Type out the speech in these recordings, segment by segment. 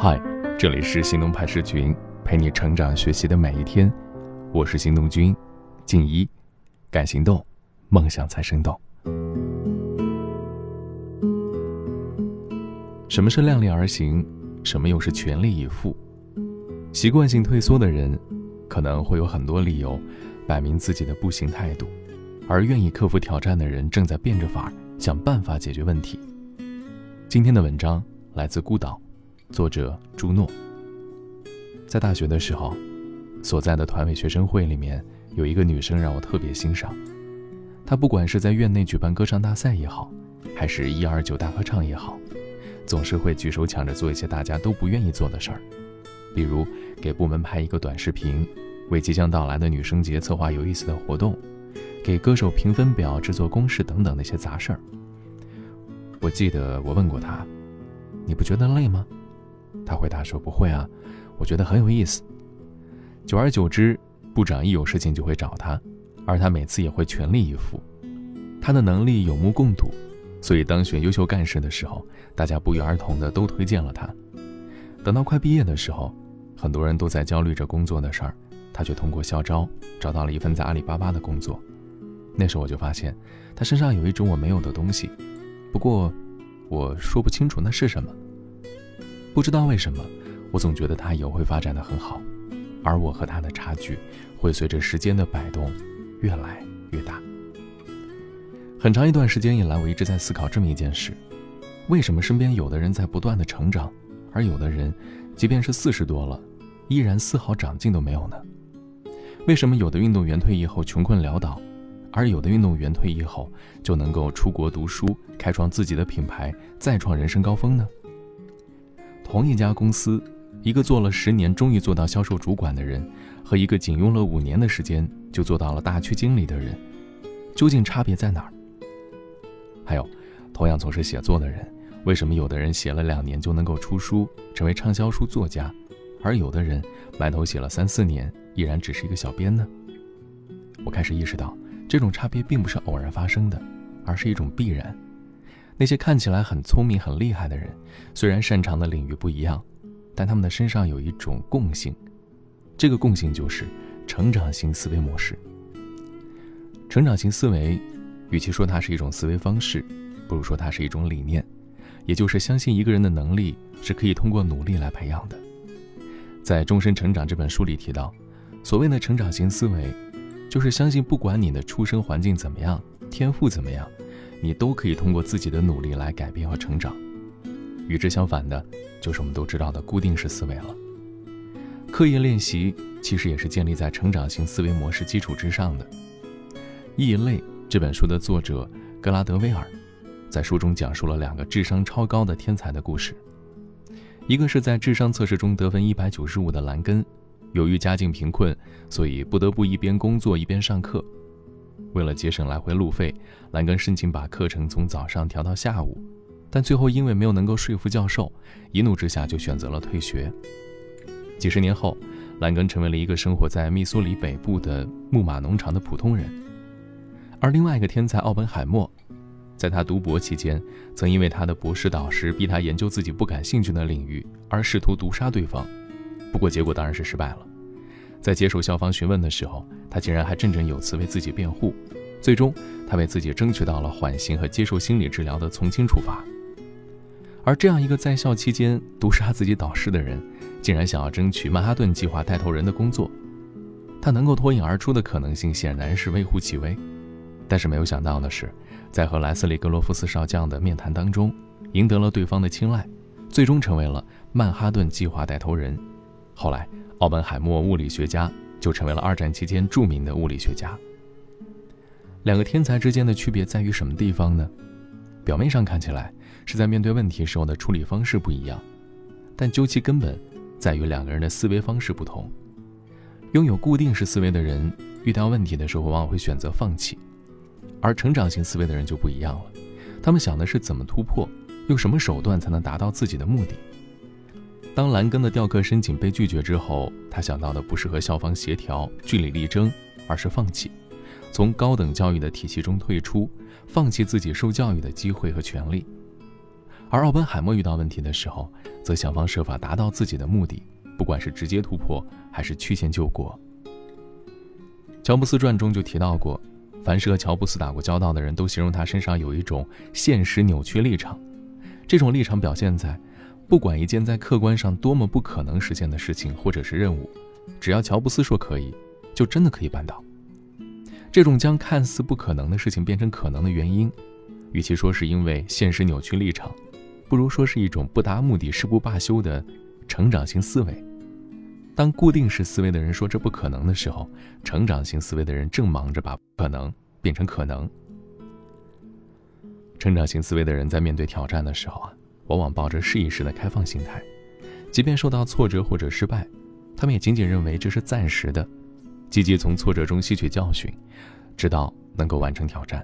嗨，这里是行动派社群，陪你成长学习的每一天。我是行动君静一，敢行动，梦想才生动。什么是量力而行？什么又是全力以赴？习惯性退缩的人，可能会有很多理由，摆明自己的不行态度；而愿意克服挑战的人，正在变着法儿想办法解决问题。今天的文章来自孤岛。作者朱诺。在大学的时候，所在的团委学生会里面有一个女生让我特别欣赏。她不管是在院内举办歌唱大赛也好，还是一二九大合唱也好，总是会举手抢着做一些大家都不愿意做的事儿，比如给部门拍一个短视频，为即将到来的女生节策划有意思的活动，给歌手评分表制作公式等等那些杂事儿。我记得我问过她：“你不觉得累吗？”他回答说：“不会啊，我觉得很有意思。”久而久之，部长一有事情就会找他，而他每次也会全力以赴。他的能力有目共睹，所以当选优秀干事的时候，大家不约而同的都推荐了他。等到快毕业的时候，很多人都在焦虑着工作的事儿，他却通过校招找到了一份在阿里巴巴的工作。那时候我就发现，他身上有一种我没有的东西，不过我说不清楚那是什么。不知道为什么，我总觉得他以后会发展的很好，而我和他的差距会随着时间的摆动越来越大。很长一段时间以来，我一直在思考这么一件事：为什么身边有的人在不断的成长，而有的人，即便是四十多了，依然丝毫长进都没有呢？为什么有的运动员退役后穷困潦倒，而有的运动员退役后就能够出国读书，开创自己的品牌，再创人生高峰呢？同一家公司，一个做了十年终于做到销售主管的人，和一个仅用了五年的时间就做到了大区经理的人，究竟差别在哪儿？还有，同样从事写作的人，为什么有的人写了两年就能够出书，成为畅销书作家，而有的人埋头写了三四年，依然只是一个小编呢？我开始意识到，这种差别并不是偶然发生的，而是一种必然。那些看起来很聪明、很厉害的人，虽然擅长的领域不一样，但他们的身上有一种共性，这个共性就是成长型思维模式。成长型思维，与其说它是一种思维方式，不如说它是一种理念，也就是相信一个人的能力是可以通过努力来培养的。在《终身成长》这本书里提到，所谓的成长型思维，就是相信不管你的出生环境怎么样，天赋怎么样。你都可以通过自己的努力来改变和成长。与之相反的，就是我们都知道的固定式思维了。刻意练习其实也是建立在成长型思维模式基础之上的。《异类》这本书的作者格拉德威尔，在书中讲述了两个智商超高的天才的故事。一个是在智商测试中得分一百九十五的兰根，由于家境贫困，所以不得不一边工作一边上课。为了节省来回路费，兰根申请把课程从早上调到下午，但最后因为没有能够说服教授，一怒之下就选择了退学。几十年后，兰根成为了一个生活在密苏里北部的木马农场的普通人。而另外一个天才奥本海默，在他读博期间，曾因为他的博士导师逼他研究自己不感兴趣的领域而试图毒杀对方，不过结果当然是失败了。在接受校方询问的时候，他竟然还振振有词为自己辩护。最终，他为自己争取到了缓刑和接受心理治疗的从轻处罚。而这样一个在校期间毒杀自己导师的人，竟然想要争取曼哈顿计划带头人的工作。他能够脱颖而出的可能性显然是微乎其微。但是没有想到的是，在和莱斯利·格罗夫斯少将的面谈当中，赢得了对方的青睐，最终成为了曼哈顿计划带头人。后来。奥本海默物理学家就成为了二战期间著名的物理学家。两个天才之间的区别在于什么地方呢？表面上看起来是在面对问题时候的处理方式不一样，但究其根本，在于两个人的思维方式不同。拥有固定式思维的人遇到问题的时候，往往会选择放弃；而成长型思维的人就不一样了，他们想的是怎么突破，用什么手段才能达到自己的目的。当兰根的调课申请被拒绝之后，他想到的不是和校方协调、据理力争，而是放弃，从高等教育的体系中退出，放弃自己受教育的机会和权利。而奥本海默遇到问题的时候，则想方设法达到自己的目的，不管是直接突破还是曲线救国。乔布斯传中就提到过，凡是和乔布斯打过交道的人都形容他身上有一种现实扭曲立场，这种立场表现在，不管一件在客观上多么不可能实现的事情或者是任务，只要乔布斯说可以，就真的可以办到。这种将看似不可能的事情变成可能的原因，与其说是因为现实扭曲立场，不如说是一种不达目的誓不罢休的成长型思维。当固定式思维的人说这不可能的时候，成长型思维的人正忙着把不可能变成可能。成长型思维的人在面对挑战的时候啊，往往抱着试一试的开放心态，即便受到挫折或者失败，他们也仅仅认为这是暂时的，积极从挫折中吸取教训，直到能够完成挑战。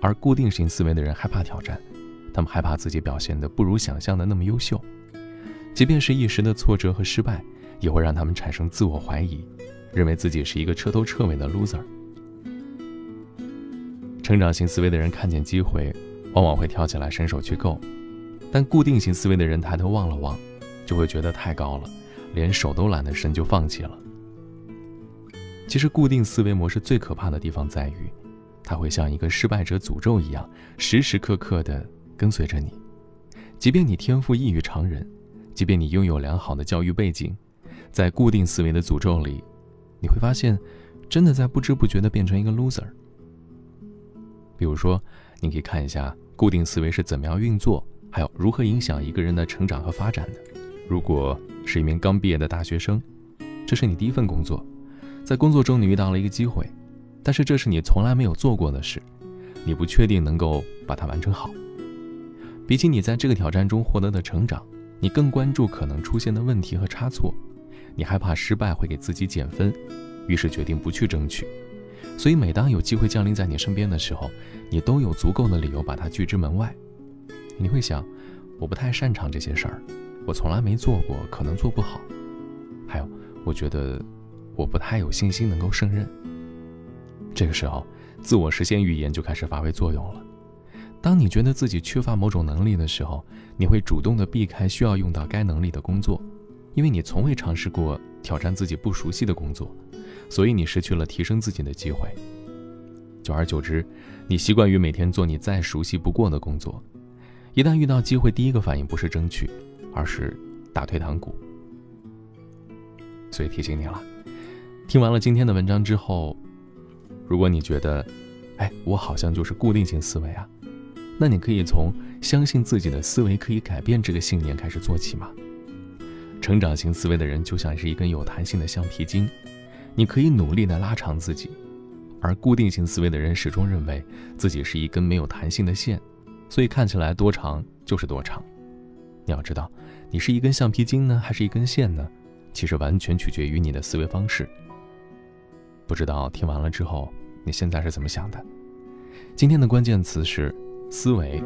而固定型思维的人害怕挑战，他们害怕自己表现的不如想象的那么优秀，即便是一时的挫折和失败。也会让他们产生自我怀疑，认为自己是一个彻头彻尾的 loser。成长型思维的人看见机会，往往会跳起来伸手去够，但固定型思维的人抬头望了望，就会觉得太高了，连手都懒得伸就放弃了。其实，固定思维模式最可怕的地方在于，它会像一个失败者诅咒一样，时时刻刻地跟随着你，即便你天赋异于常人，即便你拥有良好的教育背景。在固定思维的诅咒里，你会发现，真的在不知不觉地变成一个 loser。比如说，你可以看一下固定思维是怎么样运作，还有如何影响一个人的成长和发展的。如果是一名刚毕业的大学生，这是你第一份工作，在工作中你遇到了一个机会，但是这是你从来没有做过的事，你不确定能够把它完成好。比起你在这个挑战中获得的成长，你更关注可能出现的问题和差错。你害怕失败会给自己减分，于是决定不去争取。所以每当有机会降临在你身边的时候，你都有足够的理由把它拒之门外。你会想，我不太擅长这些事儿，我从来没做过，可能做不好。还有，我觉得我不太有信心能够胜任。这个时候，自我实现预言就开始发挥作用了。当你觉得自己缺乏某种能力的时候，你会主动的避开需要用到该能力的工作。因为你从未尝试过挑战自己不熟悉的工作，所以你失去了提升自己的机会。久而久之，你习惯于每天做你再熟悉不过的工作，一旦遇到机会，第一个反应不是争取，而是打退堂鼓。所以提醒你了，听完了今天的文章之后，如果你觉得，哎，我好像就是固定型思维啊，那你可以从相信自己的思维可以改变这个信念开始做起嘛。成长型思维的人就像是一根有弹性的橡皮筋，你可以努力的拉长自己；而固定型思维的人始终认为自己是一根没有弹性的线，所以看起来多长就是多长。你要知道你是一根橡皮筋呢还是一根线呢？其实完全取决于你的思维方式。不知道听完了之后你现在是怎么想的？今天的关键词是思维。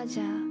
大家。